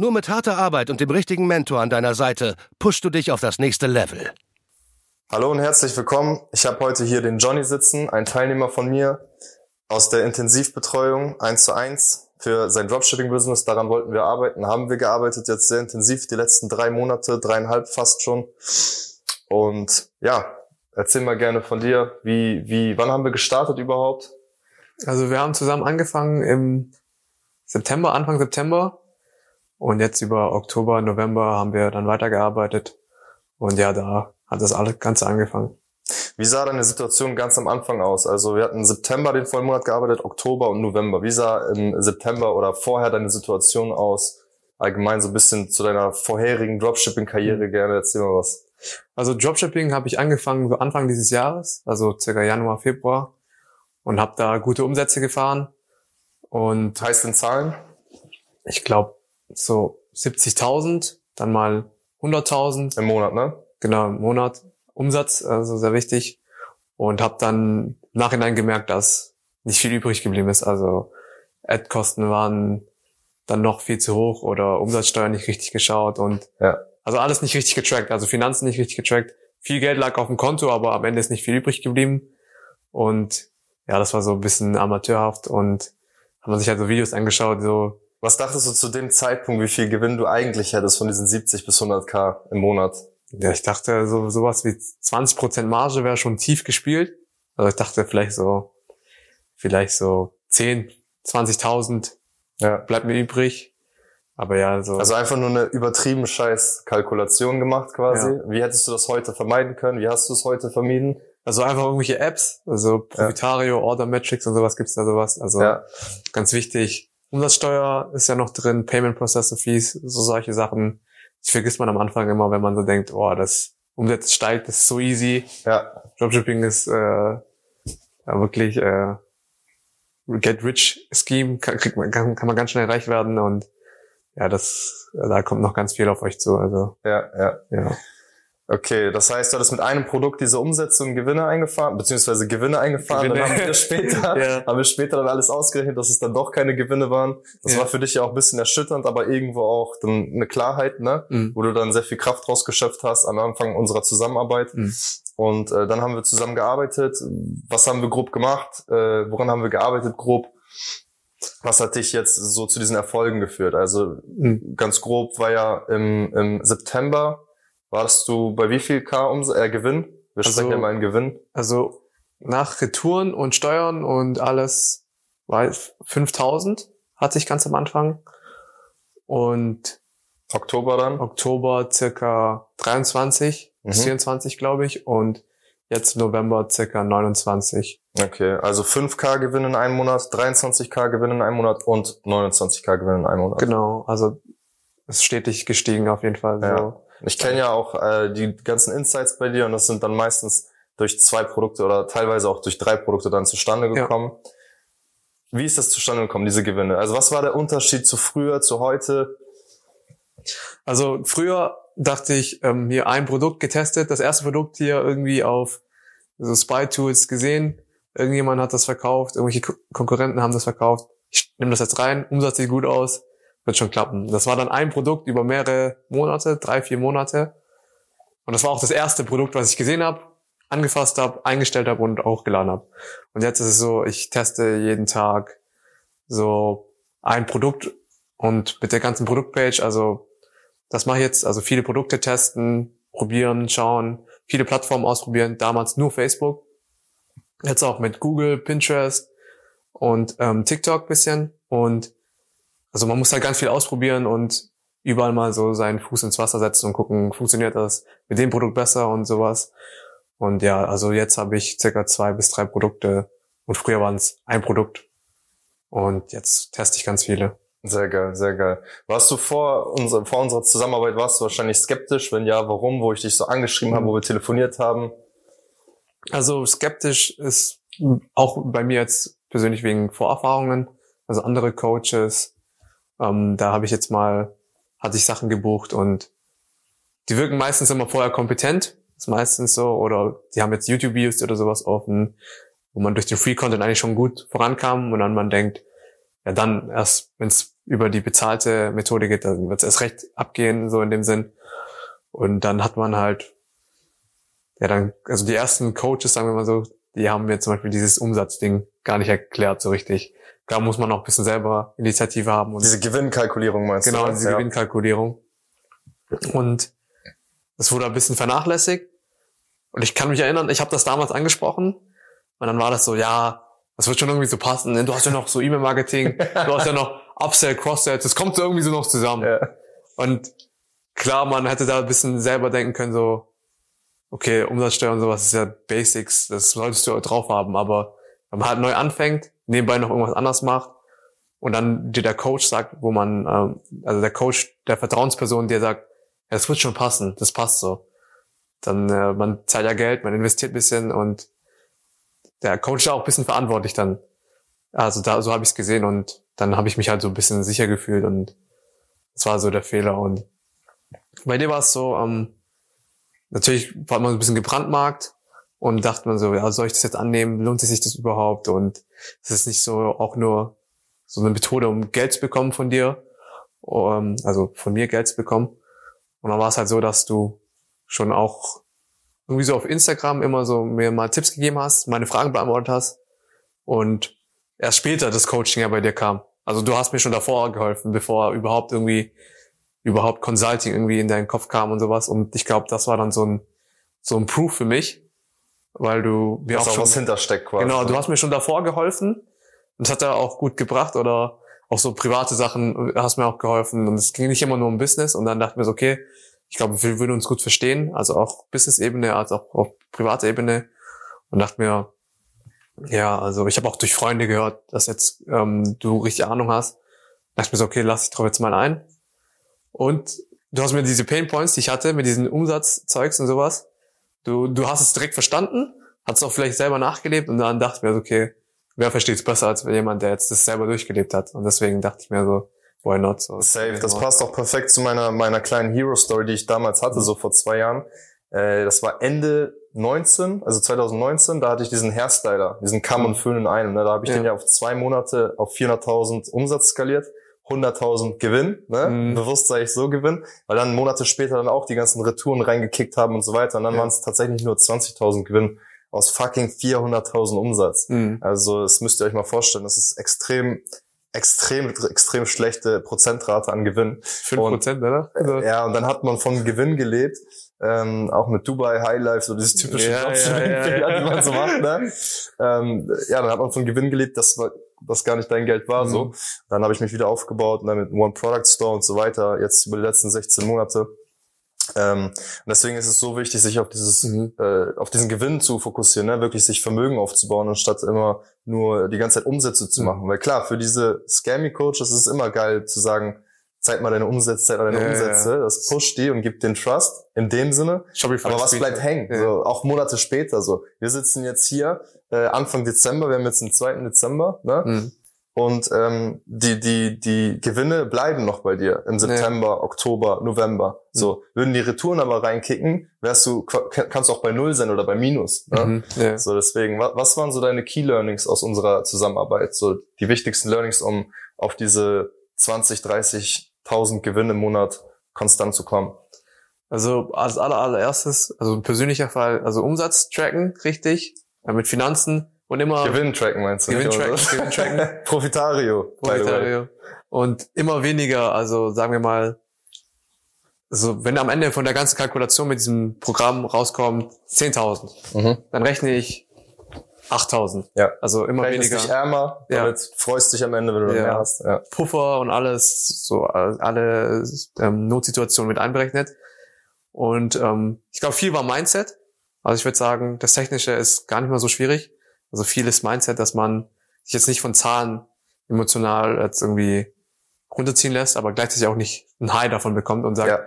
Nur mit harter Arbeit und dem richtigen Mentor an deiner Seite pushst du dich auf das nächste Level. Hallo und herzlich willkommen. Ich habe heute hier den Johnny sitzen, ein Teilnehmer von mir aus der Intensivbetreuung 1 zu 1 für sein Dropshipping-Business. Daran wollten wir arbeiten, haben wir gearbeitet, jetzt sehr intensiv, die letzten drei Monate, dreieinhalb fast schon. Und ja, erzähl mal gerne von dir, wie, wie, wann haben wir gestartet überhaupt? Also wir haben zusammen angefangen im September, Anfang September. Und jetzt über Oktober, November haben wir dann weitergearbeitet. Und ja, da hat das alles Ganze angefangen. Wie sah deine Situation ganz am Anfang aus? Also wir hatten September den vollen Monat gearbeitet, Oktober und November. Wie sah im September oder vorher deine Situation aus? Allgemein so ein bisschen zu deiner vorherigen Dropshipping-Karriere mhm. gerne. Erzähl mal was. Also Dropshipping habe ich angefangen so Anfang dieses Jahres, also circa Januar, Februar und habe da gute Umsätze gefahren. Und heißt in Zahlen? Ich glaube so 70.000, dann mal 100.000. Im Monat, ne? Genau, im Monat. Umsatz, also sehr wichtig. Und habe dann im Nachhinein gemerkt, dass nicht viel übrig geblieben ist. Also Ad-Kosten waren dann noch viel zu hoch oder Umsatzsteuer nicht richtig geschaut und ja. also alles nicht richtig getrackt, also Finanzen nicht richtig getrackt. Viel Geld lag auf dem Konto, aber am Ende ist nicht viel übrig geblieben. Und ja, das war so ein bisschen amateurhaft und haben sich halt so Videos angeschaut, so. Was dachtest du zu dem Zeitpunkt, wie viel Gewinn du eigentlich hättest von diesen 70 bis 100k im Monat? Ja, ich dachte, so sowas wie 20% Marge wäre schon tief gespielt. Also ich dachte vielleicht so, vielleicht so 10, 20.000 ja. bleibt mir übrig. Aber ja, so. Also einfach nur eine übertrieben scheiß Kalkulation gemacht quasi. Ja. Wie hättest du das heute vermeiden können? Wie hast du es heute vermieden? Also einfach irgendwelche Apps, also Profitario, ja. Order Metrics und sowas gibt's da sowas. Also ja. ganz wichtig. Umsatzsteuer ist ja noch drin, Payment Processor Fees, so solche Sachen. Das vergisst man am Anfang immer, wenn man so denkt, oh, das Umsatz steigt, das ist so easy. Ja. Dropshipping ist äh, wirklich äh, Get Rich Scheme, kann, man, kann, kann man ganz schnell reich werden und ja, das da kommt noch ganz viel auf euch zu. Also ja, ja. ja. Okay, das heißt, du hattest mit einem Produkt diese Umsätze und Gewinne eingefahren, beziehungsweise Gewinne eingefahren, Gewinne. dann haben wir später, ja. haben wir später dann alles ausgerechnet, dass es dann doch keine Gewinne waren. Das ja. war für dich ja auch ein bisschen erschütternd, aber irgendwo auch dann eine Klarheit, ne? Mhm. Wo du dann sehr viel Kraft rausgeschöpft hast am Anfang unserer Zusammenarbeit. Mhm. Und äh, dann haben wir zusammen gearbeitet. Was haben wir grob gemacht? Äh, woran haben wir gearbeitet grob? Was hat dich jetzt so zu diesen Erfolgen geführt? Also mhm. ganz grob war ja im, im September warst du bei wie viel K Ums äh, Gewinn? Wir also, sprechen ja mal in Gewinn. Also nach Retouren und Steuern und alles war 5000 hatte ich ganz am Anfang. Und Oktober dann? Oktober circa 23 mhm. bis 24, glaube ich. Und jetzt November circa 29. Okay, also 5K Gewinn in einem Monat, 23K Gewinn in einem Monat und 29K Gewinn in einem Monat. Genau, also ist stetig gestiegen auf jeden Fall. So. Ich kenne ja auch äh, die ganzen Insights bei dir und das sind dann meistens durch zwei Produkte oder teilweise auch durch drei Produkte dann zustande gekommen. Ja. Wie ist das zustande gekommen, diese Gewinne? Also was war der Unterschied zu früher, zu heute? Also früher dachte ich, ähm, hier ein Produkt getestet, das erste Produkt hier irgendwie auf so Spy Tools gesehen, irgendjemand hat das verkauft, irgendwelche Konkurrenten haben das verkauft. Ich nehme das jetzt rein, Umsatz sieht gut aus, wird schon klappen. Das war dann ein Produkt über mehrere Monate, drei, vier Monate. Und das war auch das erste Produkt, was ich gesehen habe, angefasst habe, eingestellt habe und auch geladen habe. Und jetzt ist es so, ich teste jeden Tag so ein Produkt und mit der ganzen Produktpage, also das mache ich jetzt, also viele Produkte testen, probieren, schauen, viele Plattformen ausprobieren, damals nur Facebook, jetzt auch mit Google, Pinterest und ähm, TikTok bisschen und also man muss halt ganz viel ausprobieren und überall mal so seinen Fuß ins Wasser setzen und gucken, funktioniert das mit dem Produkt besser und sowas. Und ja, also jetzt habe ich circa zwei bis drei Produkte und früher waren es ein Produkt. Und jetzt teste ich ganz viele. Sehr geil, sehr geil. Warst du vor, unser, vor unserer Zusammenarbeit, warst du wahrscheinlich skeptisch? Wenn ja, warum? Wo ich dich so angeschrieben mhm. habe, wo wir telefoniert haben? Also skeptisch ist auch bei mir jetzt persönlich wegen Vorerfahrungen. Also andere Coaches, ähm, da habe ich jetzt mal, hatte ich Sachen gebucht und die wirken meistens immer vorher kompetent. ist meistens so. Oder die haben jetzt YouTube-Videos oder sowas offen, wo man durch den Free-Content eigentlich schon gut vorankam und dann man denkt, ja dann erst, wenn es über die bezahlte Methode geht, dann wird es erst recht abgehen, so in dem Sinn. Und dann hat man halt, ja dann, also die ersten Coaches, sagen wir mal so, die haben mir zum Beispiel dieses Umsatzding gar nicht erklärt so richtig. Da muss man auch ein bisschen selber Initiative haben. Und diese Gewinnkalkulierung meinst genau, du? Genau, diese ja. Gewinnkalkulierung. Und es wurde ein bisschen vernachlässigt. Und ich kann mich erinnern, ich habe das damals angesprochen. Und dann war das so, ja, das wird schon irgendwie so passen. Du hast ja noch so E-Mail-Marketing, du hast ja noch Upsell, Cross-Sell, das kommt so irgendwie so noch zusammen. Ja. Und klar, man hätte da ein bisschen selber denken können, so, okay, Umsatzsteuer und sowas ist ja Basics, das solltest du drauf haben, aber wenn man halt neu anfängt, nebenbei noch irgendwas anders macht und dann dir der Coach sagt, wo man, ähm, also der Coach, der Vertrauensperson, der sagt, ja, das wird schon passen, das passt so. Dann, äh, man zahlt ja Geld, man investiert bisschen und der Coach ist auch ein bisschen verantwortlich dann. Also da, so habe ich es gesehen und dann habe ich mich halt so ein bisschen sicher gefühlt und das war so der Fehler. Und bei dir war es so, ähm, natürlich war man so ein bisschen gebrandmarkt und dachte man so, ja, soll ich das jetzt annehmen? Lohnt sich das überhaupt? Und es ist nicht so auch nur so eine Methode, um Geld zu bekommen von dir, um, also von mir Geld zu bekommen. Und dann war es halt so, dass du schon auch irgendwie so auf Instagram immer so mir mal Tipps gegeben hast, meine Fragen beantwortet hast und erst später das Coaching ja bei dir kam. Also du hast mir schon davor geholfen, bevor überhaupt irgendwie überhaupt Consulting irgendwie in deinen Kopf kam und sowas. Und ich glaube, das war dann so ein so ein Proof für mich, weil du mir auch, auch schon was hintersteckt quasi. Genau, du hast mir schon davor geholfen und das hat ja auch gut gebracht oder auch so private Sachen hast mir auch geholfen und es ging nicht immer nur um Business und dann dachten wir so, okay, ich glaube, wir würden uns gut verstehen, also auch Business-Ebene, als auch auf privater Ebene und dachte mir, ja, also ich habe auch durch Freunde gehört, dass jetzt ähm, du richtig Ahnung hast. Da dachte mir so, okay, lass dich drauf jetzt mal ein. Und du hast mir diese Pain Points, die ich hatte, mit diesen Umsatzzeugs und sowas, du, du hast es direkt verstanden, hast es auch vielleicht selber nachgelebt und dann dachte ich mir so, okay, wer versteht es besser als jemand, der jetzt das selber durchgelebt hat. Und deswegen dachte ich mir so, why not? So, Safe, das passt auch perfekt zu meiner, meiner kleinen Hero-Story, die ich damals hatte, mhm. so vor zwei Jahren. Äh, das war Ende 19, also 2019, da hatte ich diesen Hairstyler, diesen Kamm und Föhn in einem. Ne? Da habe ich ja. den ja auf zwei Monate auf 400.000 Umsatz skaliert. 100.000 Gewinn, ne? Mhm. bewusst sage ich so Gewinn, weil dann Monate später dann auch die ganzen Retouren reingekickt haben und so weiter und dann ja. waren es tatsächlich nur 20.000 Gewinn aus fucking 400.000 Umsatz. Mhm. Also das müsst ihr euch mal vorstellen, das ist extrem extrem, extrem schlechte Prozentrate an Gewinn. Fünf Prozent, oder? Also ja, und dann hat man von Gewinn gelebt, ähm, auch mit Dubai Highlife, so dieses typische ja, ja, ja, ja, die man so macht, ne? ähm, ja, dann hat man von Gewinn gelebt, das war das gar nicht dein Geld war, mhm. so. Dann habe ich mich wieder aufgebaut, und dann mit One Product Store und so weiter, jetzt über die letzten 16 Monate. Ähm, und deswegen ist es so wichtig, sich auf dieses, mhm. äh, auf diesen Gewinn zu fokussieren, ne? wirklich sich Vermögen aufzubauen, anstatt immer nur die ganze Zeit Umsätze zu mhm. machen. Weil klar, für diese Scammy-Coaches ist es immer geil zu sagen, zeig mal deine Umsätze, zeig mal deine ja, Umsätze. Ja. Das pusht die und gibt den Trust in dem Sinne. Shopify Aber was bleibt hängen? Ja. So, auch Monate später so. Wir sitzen jetzt hier, äh, Anfang Dezember, wir haben jetzt den 2. Dezember, ne? Mhm. Und ähm, die, die, die Gewinne bleiben noch bei dir im September, ja. Oktober, November. So, mhm. würden die Retouren aber reinkicken, wärst du, kannst du auch bei Null sein oder bei Minus. Ne? Mhm, ja. So, deswegen, was, was waren so deine Key Learnings aus unserer Zusammenarbeit? So die wichtigsten Learnings, um auf diese 20, 30.000 Gewinne im Monat konstant zu kommen? Also als aller, allererstes, also ein persönlicher Fall, also Umsatz tracken, richtig, mit Finanzen und immer. Gewinn tracken meinst du? Gewinn tracken, Gewinn tracken. Profitario. Profitario. Und immer weniger, also sagen wir mal, also wenn am Ende von der ganzen Kalkulation mit diesem Programm rauskommt 10.000, mhm. dann rechne ich 8.000. Ja. Also immer Rechnest weniger. dich ärmer, ja. damit freust dich am Ende, wenn du ja. mehr hast. Ja. Puffer und alles, so alle ähm, Notsituationen mit einberechnet. Und ähm, ich glaube, viel war Mindset. Also ich würde sagen, das Technische ist gar nicht mal so schwierig. Also vieles Mindset, dass man sich jetzt nicht von Zahlen emotional jetzt irgendwie runterziehen lässt, aber gleichzeitig auch nicht ein High davon bekommt und sagt, ja.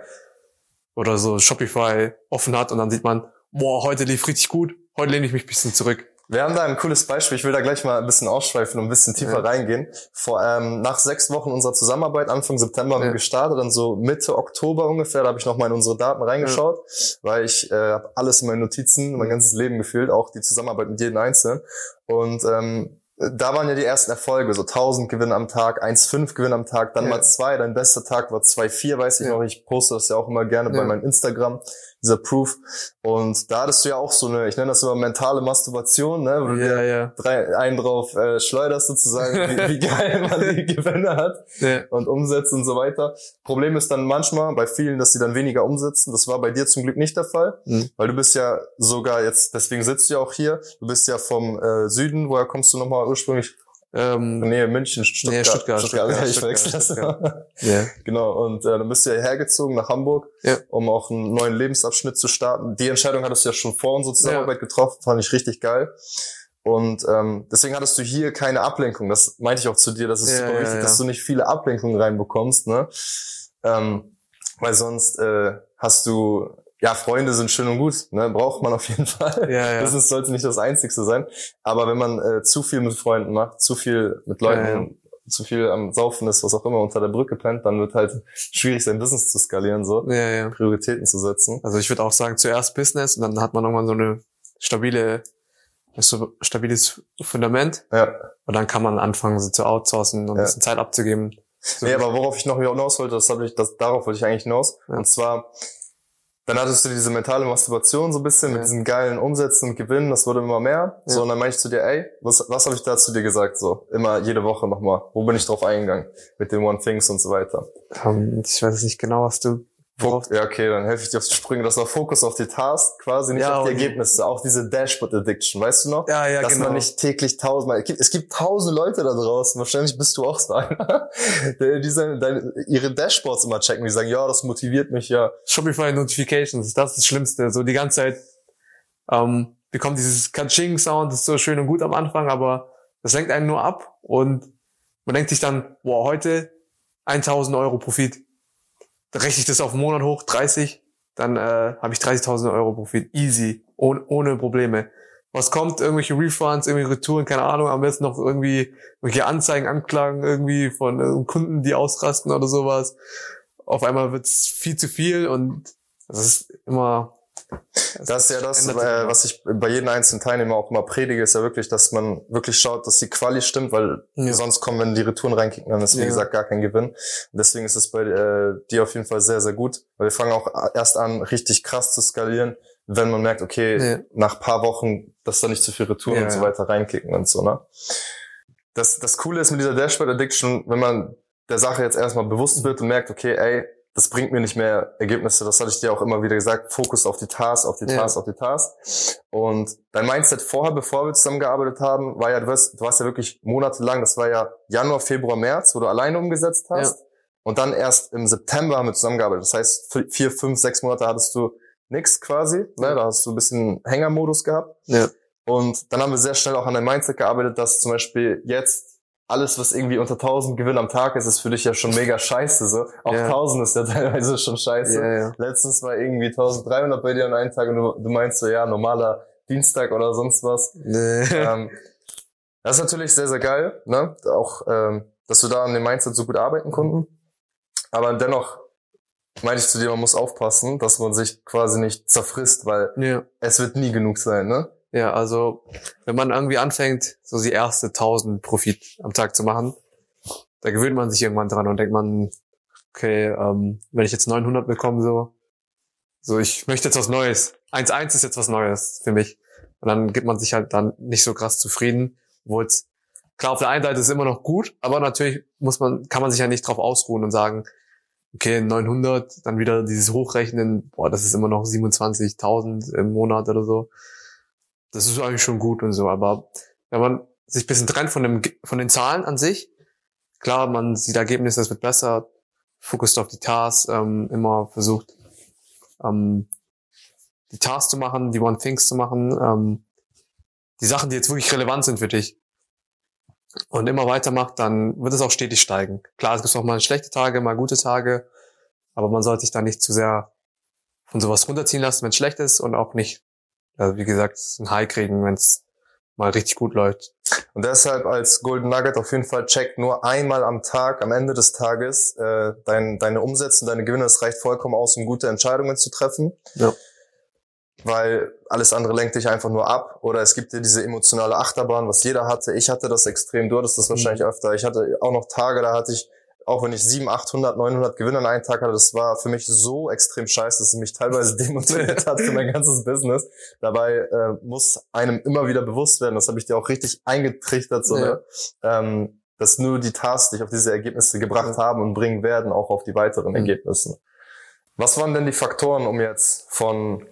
oder so Shopify offen hat und dann sieht man, boah, heute lief richtig gut, heute lehne ich mich ein bisschen zurück. Wir haben da ein cooles Beispiel. Ich will da gleich mal ein bisschen ausschweifen und ein bisschen tiefer ja. reingehen. Vor, ähm, nach sechs Wochen unserer Zusammenarbeit, Anfang September, haben ja. wir gestartet. Dann so Mitte Oktober ungefähr, da habe ich nochmal in unsere Daten reingeschaut, ja. weil ich äh, habe alles in meinen Notizen, mein ganzes Leben gefühlt, auch die Zusammenarbeit mit jedem Einzelnen. Und ähm, da waren ja die ersten Erfolge, so 1000 Gewinne am Tag, 1,5 Gewinne am Tag, dann ja. mal zwei. Dein bester Tag war 2,4, weiß ich ja. noch. Ich poste das ja auch immer gerne ja. bei meinem Instagram dieser Proof. Und da hattest du ja auch so eine, ich nenne das immer mentale Masturbation, ne? Wo du ja, ja. drei, einen drauf äh, schleuderst sozusagen, wie, wie geil man die Gewinne hat ja. und umsetzt und so weiter. Problem ist dann manchmal bei vielen, dass sie dann weniger umsetzen. Das war bei dir zum Glück nicht der Fall, mhm. weil du bist ja sogar jetzt, deswegen sitzt du ja auch hier, du bist ja vom äh, Süden, woher kommst du nochmal ursprünglich? Ähm, nee, München, Stuttgart. Nee, Stuttgart, Stuttgart, Stuttgart, ich verwechsel das. Ja. Genau, und äh, dann bist du ja hergezogen nach Hamburg, ja. um auch einen neuen Lebensabschnitt zu starten. Die Entscheidung hattest du ja schon vor unserer Zusammenarbeit ja. getroffen, fand ich richtig geil. Und ähm, deswegen hattest du hier keine Ablenkung. Das meinte ich auch zu dir, dass es ja, super wichtig, dass du nicht viele Ablenkungen reinbekommst, ne? Ähm, weil sonst äh, hast du ja, Freunde sind schön und gut, ne? braucht man auf jeden Fall. Ja, ja. Business sollte nicht das Einzigste sein. Aber wenn man äh, zu viel mit Freunden macht, zu viel mit Leuten, ja, ja. zu viel am Saufen ist, was auch immer unter der Brücke pennt, dann wird halt schwierig, sein Business zu skalieren, so ja, ja. Prioritäten zu setzen. Also ich würde auch sagen, zuerst Business und dann hat man irgendwann so eine stabile, so stabiles Fundament. Ja. Und dann kann man anfangen, so zu outsourcen und ein bisschen Zeit abzugeben. So nee, aber worauf ich noch hinaus wollte, das habe ich, das, darauf wollte ich eigentlich hinaus. Und zwar, dann hattest du diese mentale Masturbation so ein bisschen ja. mit diesen geilen Umsätzen und Gewinnen, das wurde immer mehr. Ja. So, und dann meinte ich zu dir, ey, was, was habe ich da zu dir gesagt? So, immer jede Woche nochmal. Wo bin ich drauf eingegangen? Mit den One Things und so weiter. Um, ähm, ich weiß nicht genau, was du Fokus, ja, okay, dann helfe ich dir auf die Sprünge. Das war Fokus auf die Task, quasi nicht ja, auf die Ergebnisse. Auch diese Dashboard Addiction, weißt du noch? Ja, ja, Dass genau. man nicht täglich tausendmal, es gibt tausend Leute da draußen, wahrscheinlich bist du auch so einer, die seine, deine, ihre Dashboards immer checken, die sagen, ja, das motiviert mich ja. Shopify Notifications, das ist das Schlimmste. So die ganze Zeit, ähm, bekommt dieses Kaching-Sound, das ist so schön und gut am Anfang, aber das lenkt einen nur ab und man denkt sich dann, boah, heute 1000 Euro Profit rechne ich das auf einen Monat hoch, 30, dann äh, habe ich 30.000 Euro Profit, easy, ohne, ohne Probleme. Was kommt, irgendwelche Refunds, irgendwelche Retouren, keine Ahnung, am besten noch irgendwie irgendwelche Anzeigen, Anklagen irgendwie von äh, Kunden, die ausrasten oder sowas. Auf einmal wird's viel zu viel und das ist immer das ist ja das, äh, was ich bei jedem einzelnen Teilnehmer auch immer predige, ist ja wirklich, dass man wirklich schaut, dass die Quali stimmt, weil ja. sonst kommen, wenn die Retouren reinkicken, dann ist wie ja. gesagt gar kein Gewinn. Und deswegen ist es bei äh, dir auf jeden Fall sehr, sehr gut, weil wir fangen auch erst an, richtig krass zu skalieren, wenn man merkt, okay, ja. nach paar Wochen, dass da nicht zu viel Retouren und so weiter reinkicken und so, ne? Das, das Coole ist mit dieser Dashboard Addiction, wenn man der Sache jetzt erstmal bewusst wird und merkt, okay, ey, das bringt mir nicht mehr Ergebnisse. Das hatte ich dir auch immer wieder gesagt. Fokus auf die Task, auf die Task, ja. auf die Task. Und dein Mindset vorher, bevor wir zusammengearbeitet haben, war ja, du warst, du warst ja wirklich monatelang, das war ja Januar, Februar, März, wo du alleine umgesetzt hast. Ja. Und dann erst im September haben wir zusammengearbeitet. Das heißt, vier, fünf, sechs Monate hattest du nix quasi. Ne? Da hast du ein bisschen Hängermodus gehabt. Ja. Und dann haben wir sehr schnell auch an deinem Mindset gearbeitet, dass zum Beispiel jetzt alles, was irgendwie unter 1000 Gewinn am Tag ist, ist für dich ja schon mega scheiße, so. Auch ja. 1000 ist ja teilweise schon scheiße. Ja, ja. Letztens war irgendwie 1300 bei dir an einem Tag und du, du meinst so, ja, normaler Dienstag oder sonst was. Nee. Ähm, das ist natürlich sehr, sehr geil, ne? Auch, ähm, dass wir da an dem Mindset so gut arbeiten konnten. Aber dennoch meine ich zu dir, man muss aufpassen, dass man sich quasi nicht zerfrisst, weil ja. es wird nie genug sein, ne? Ja, also wenn man irgendwie anfängt, so die erste 1000 Profit am Tag zu machen, da gewöhnt man sich irgendwann dran und denkt man, okay, ähm, wenn ich jetzt 900 bekomme, so, so ich möchte jetzt was Neues. 1-1 ist jetzt was Neues für mich. Und dann gibt man sich halt dann nicht so krass zufrieden, wo es klar auf der einen Seite ist es immer noch gut, aber natürlich muss man kann man sich ja nicht drauf ausruhen und sagen, okay 900, dann wieder dieses Hochrechnen, boah, das ist immer noch 27.000 im Monat oder so das ist eigentlich schon gut und so. Aber wenn man sich ein bisschen trennt von, dem, von den Zahlen an sich, klar, man sieht Ergebnisse, es wird besser, fokussiert auf die Tasks, ähm, immer versucht, ähm, die Tasks zu machen, die One Things zu machen, ähm, die Sachen, die jetzt wirklich relevant sind für dich. und immer weitermacht, dann wird es auch stetig steigen. Klar, es gibt auch mal schlechte Tage, mal gute Tage, aber man sollte sich da nicht zu sehr von sowas runterziehen lassen, wenn es schlecht ist und auch nicht, also wie gesagt, ein High kriegen, wenn es mal richtig gut läuft. Und deshalb als Golden Nugget auf jeden Fall check nur einmal am Tag, am Ende des Tages, äh, dein, deine Umsätze deine Gewinne. Das reicht vollkommen aus, um gute Entscheidungen zu treffen. Ja. Weil alles andere lenkt dich einfach nur ab. Oder es gibt dir diese emotionale Achterbahn, was jeder hatte. Ich hatte das extrem, du hattest das wahrscheinlich mhm. öfter. Ich hatte auch noch Tage, da hatte ich auch wenn ich 700, 800, 900 Gewinne an einem Tag hatte, das war für mich so extrem scheiße, dass es mich teilweise demotiviert hat für mein ganzes Business. Dabei äh, muss einem immer wieder bewusst werden, das habe ich dir auch richtig eingetrichtert, so, ja. ne? ähm, dass nur die Tasks dich auf diese Ergebnisse gebracht haben und bringen werden, auch auf die weiteren mhm. Ergebnisse. Was waren denn die Faktoren, um jetzt von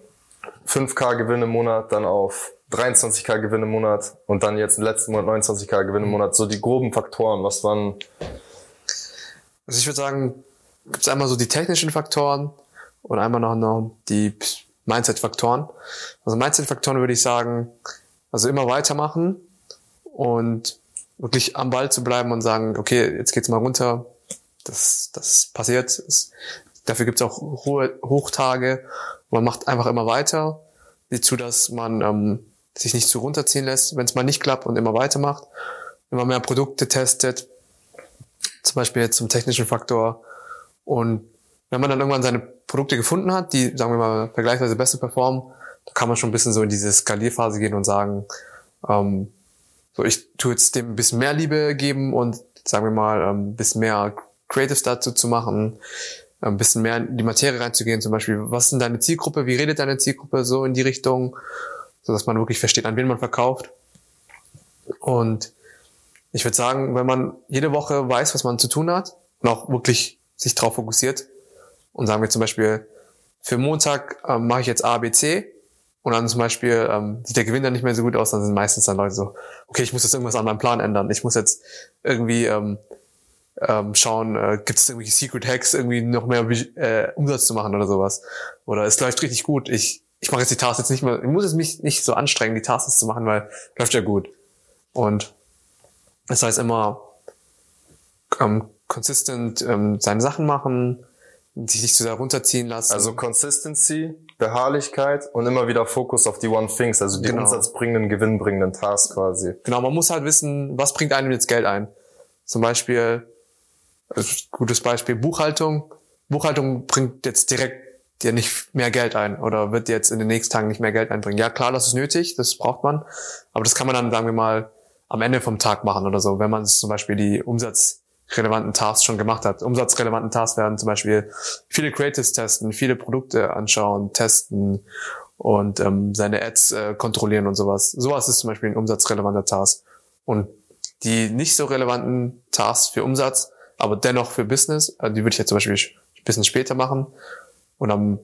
5K Gewinn im Monat dann auf 23K Gewinn im Monat und dann jetzt im letzten Monat 29K Gewinn im Monat, so die groben Faktoren, was waren also ich würde sagen, gibt es einmal so die technischen Faktoren und einmal noch, noch die Mindset-Faktoren. Also Mindset-Faktoren würde ich sagen, also immer weitermachen und wirklich am Ball zu bleiben und sagen, okay, jetzt geht's mal runter. Das, das passiert. Das, dafür gibt's auch hohe Hochtage. Man macht einfach immer weiter. Sieht zu, dass man ähm, sich nicht zu runterziehen lässt, wenn es mal nicht klappt und immer weitermacht. Immer mehr Produkte testet, zum Beispiel jetzt zum technischen Faktor. Und wenn man dann irgendwann seine Produkte gefunden hat, die, sagen wir mal, vergleichsweise besser performen, da kann man schon ein bisschen so in diese Skalierphase gehen und sagen, ähm, so ich tue jetzt dem ein bisschen mehr Liebe geben und sagen wir mal ähm, ein bisschen mehr Creatives dazu zu machen, ein bisschen mehr in die Materie reinzugehen, zum Beispiel, was ist denn deine Zielgruppe, wie redet deine Zielgruppe so in die Richtung, so dass man wirklich versteht, an wen man verkauft. Und ich würde sagen, wenn man jede Woche weiß, was man zu tun hat und auch wirklich sich darauf fokussiert und sagen wir zum Beispiel, für Montag ähm, mache ich jetzt A, B, C und dann zum Beispiel ähm, sieht der Gewinn dann nicht mehr so gut aus, dann sind meistens dann Leute so, okay, ich muss jetzt irgendwas an meinem Plan ändern. Ich muss jetzt irgendwie ähm, ähm, schauen, äh, gibt es irgendwelche Secret Hacks, irgendwie noch mehr äh, Umsatz zu machen oder sowas. Oder es läuft richtig gut. Ich, ich mache jetzt die Tasks jetzt nicht mehr, ich muss es mich nicht so anstrengen, die Tasks zu machen, weil läuft ja gut. Und das heißt immer ähm, consistent ähm, seine Sachen machen, sich nicht zu sehr runterziehen lassen. Also Consistency, Beharrlichkeit und immer wieder Fokus auf die One Things, also die genau. umsatzbringenden, gewinnbringenden Tasks quasi. Genau, man muss halt wissen, was bringt einem jetzt Geld ein. Zum Beispiel, gutes Beispiel, Buchhaltung. Buchhaltung bringt jetzt direkt dir nicht mehr Geld ein oder wird jetzt in den nächsten Tagen nicht mehr Geld einbringen. Ja, klar, das ist nötig, das braucht man, aber das kann man dann, sagen wir mal, am Ende vom Tag machen oder so, wenn man zum Beispiel die umsatzrelevanten Tasks schon gemacht hat. Umsatzrelevanten Tasks werden zum Beispiel viele Creatives testen, viele Produkte anschauen, testen und ähm, seine Ads äh, kontrollieren und sowas. Sowas ist zum Beispiel ein umsatzrelevanter Task. Und die nicht so relevanten Tasks für Umsatz, aber dennoch für Business, äh, die würde ich jetzt zum Beispiel ein bisschen später machen. Und am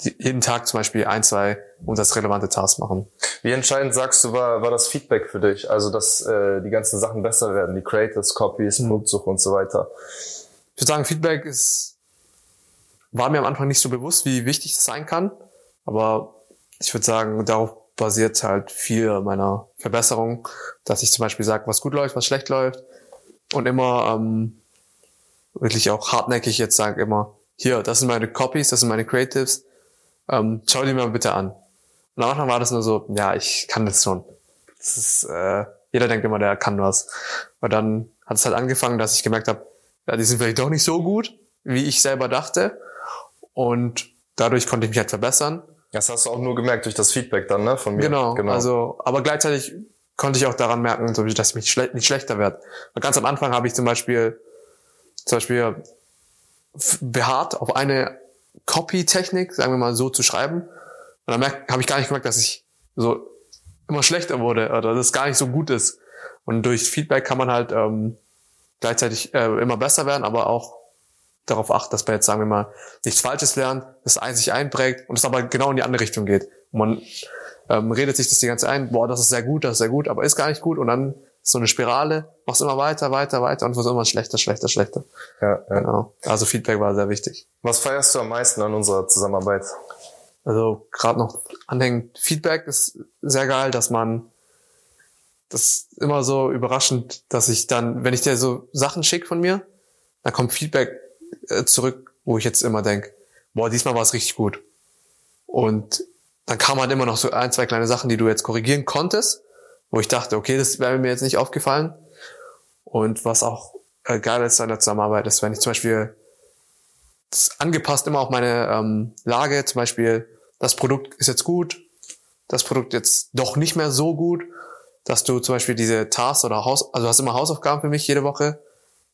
jeden Tag zum Beispiel ein, zwei umsatzrelevante Tasks machen. Wie entscheidend sagst du, war, war das Feedback für dich? Also, dass äh, die ganzen Sachen besser werden, die Creators, Copies, mhm. Produktsuche und so weiter. Ich würde sagen, Feedback ist, war mir am Anfang nicht so bewusst, wie wichtig das sein kann. Aber ich würde sagen, darauf basiert halt viel meiner Verbesserung, dass ich zum Beispiel sage, was gut läuft, was schlecht läuft. Und immer ähm, wirklich auch hartnäckig jetzt sage immer, hier, das sind meine Copies, das sind meine Creatives ähm, schau dir mal bitte an. Und am Anfang war das nur so, ja, ich kann das schon. Das ist, äh, jeder denkt immer, der kann was. Aber dann hat es halt angefangen, dass ich gemerkt habe, ja, die sind vielleicht doch nicht so gut, wie ich selber dachte. Und dadurch konnte ich mich halt verbessern. Das hast du auch nur gemerkt durch das Feedback dann, ne, von mir. Genau. genau. Also, aber gleichzeitig konnte ich auch daran merken, dass ich mich schle nicht schlechter werde. Und ganz am Anfang habe ich zum Beispiel, zum Beispiel beharrt auf eine Copy-Technik, sagen wir mal so, zu schreiben. Und dann habe ich gar nicht gemerkt, dass ich so immer schlechter wurde oder dass es gar nicht so gut ist. Und durch Feedback kann man halt ähm, gleichzeitig äh, immer besser werden, aber auch darauf achten, dass man jetzt, sagen wir mal, nichts Falsches lernt, das sich einprägt und es aber genau in die andere Richtung geht. Und man ähm, redet sich das die ganze Zeit ein, boah, das ist sehr gut, das ist sehr gut, aber ist gar nicht gut und dann so eine Spirale, machst immer weiter, weiter, weiter und wird immer schlechter, schlechter, schlechter. Ja, ja. Genau. Also Feedback war sehr wichtig. Was feierst du am meisten an unserer Zusammenarbeit? Also gerade noch anhängend Feedback ist sehr geil, dass man das ist immer so überraschend, dass ich dann, wenn ich dir so Sachen schicke von mir, dann kommt Feedback äh, zurück, wo ich jetzt immer denk, boah, diesmal war es richtig gut. Und dann kam halt immer noch so ein, zwei kleine Sachen, die du jetzt korrigieren konntest, wo ich dachte, okay, das wäre mir jetzt nicht aufgefallen. Und was auch äh, geil ist an der Zusammenarbeit, ist, wenn ich zum Beispiel angepasst immer auf meine ähm, Lage, zum Beispiel, das Produkt ist jetzt gut, das Produkt jetzt doch nicht mehr so gut, dass du zum Beispiel diese Tasks oder Haus, also hast immer Hausaufgaben für mich jede Woche,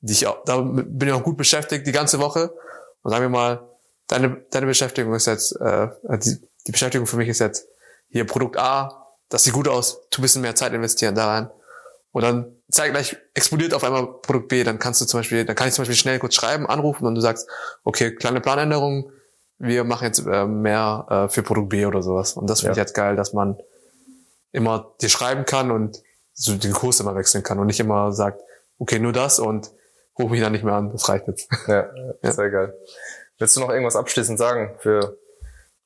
die ich auch, da bin ich auch gut beschäftigt die ganze Woche. Und sagen wir mal, deine, deine Beschäftigung ist jetzt, äh, die, die Beschäftigung für mich ist jetzt hier Produkt A, das sieht gut aus, tu ein bisschen mehr Zeit investieren da rein. Und dann zeitgleich explodiert auf einmal Produkt B, dann kannst du zum Beispiel, dann kann ich zum Beispiel schnell kurz schreiben, anrufen und du sagst, okay, kleine Planänderung, wir machen jetzt äh, mehr äh, für Produkt B oder sowas. Und das finde ja. ich jetzt geil, dass man immer dir schreiben kann und so den Kurs immer wechseln kann und nicht immer sagt, okay, nur das und ruf mich dann nicht mehr an, das reicht jetzt. Ja, ja. sehr geil. Willst du noch irgendwas abschließend sagen für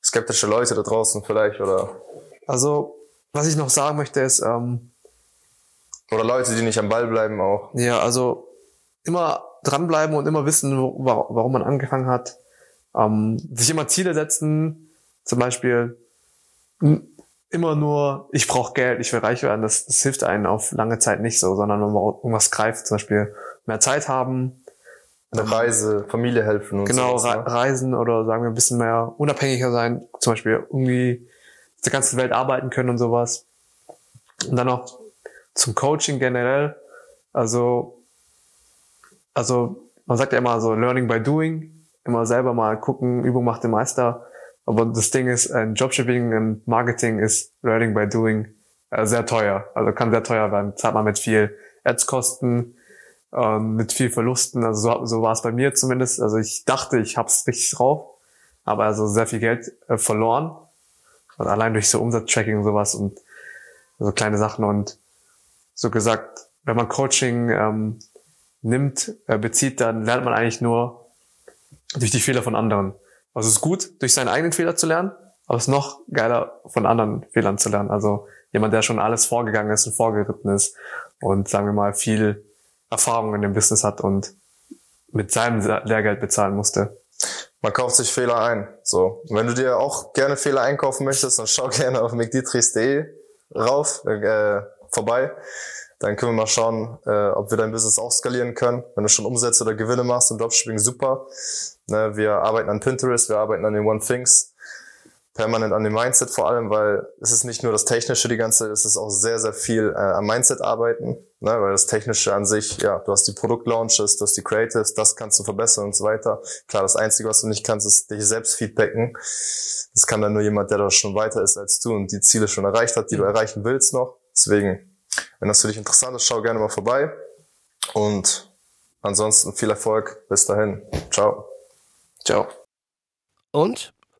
skeptische Leute da draußen vielleicht oder? Also, was ich noch sagen möchte ist, ähm, oder Leute, die nicht am Ball bleiben auch. Ja, also immer dranbleiben und immer wissen, wo, warum man angefangen hat. Ähm, sich immer Ziele setzen, zum Beispiel immer nur, ich brauche Geld, ich will reich werden, das, das hilft einem auf lange Zeit nicht so, sondern wenn man irgendwas greift, zum Beispiel mehr Zeit haben. Eine Reise, Familie helfen und Genau, sowas, ne? reisen oder sagen wir ein bisschen mehr unabhängiger sein, zum Beispiel irgendwie der ganzen Welt arbeiten können und sowas. Und dann auch zum Coaching generell. Also, also man sagt ja immer so Learning by Doing, immer selber mal gucken, Übung macht den Meister. Aber das Ding ist, ein Dropshipping und Marketing ist Learning by Doing äh, sehr teuer. Also kann sehr teuer werden. Zahlt man mit viel Ads-Kosten, ähm, mit viel Verlusten. Also so, so war es bei mir zumindest. Also ich dachte, ich hab's richtig drauf, aber also sehr viel Geld äh, verloren. Und allein durch so Umsatztracking und sowas und so kleine Sachen und so gesagt, wenn man Coaching ähm, nimmt, äh, bezieht, dann lernt man eigentlich nur durch die Fehler von anderen. Also es ist gut, durch seinen eigenen Fehler zu lernen, aber es ist noch geiler, von anderen Fehlern zu lernen. Also jemand, der schon alles vorgegangen ist und vorgeritten ist und sagen wir mal viel Erfahrung in dem Business hat und mit seinem Lehrgeld bezahlen musste. Man kauft sich Fehler ein. So. Und wenn du dir auch gerne Fehler einkaufen möchtest, dann schau gerne auf mcdietrichs.de rauf, äh, vorbei. Dann können wir mal schauen, äh, ob wir dein Business auch skalieren können. Wenn du schon Umsätze oder Gewinne machst im Dropshipping, super. Ne, wir arbeiten an Pinterest, wir arbeiten an den One Things, permanent an dem Mindset vor allem, weil es ist nicht nur das Technische die ganze Zeit, es ist auch sehr, sehr viel äh, am Mindset arbeiten, ne, weil das Technische an sich, ja, du hast die Produktlaunches, du hast die Creatives, das kannst du verbessern und so weiter. Klar, das Einzige, was du nicht kannst, ist dich selbst feedbacken. Das kann dann nur jemand, der da schon weiter ist als du und die Ziele schon erreicht hat, die du erreichen willst noch. Deswegen, wenn das für dich interessant ist, schau gerne mal vorbei. Und ansonsten viel Erfolg. Bis dahin. Ciao. Ciao. Und?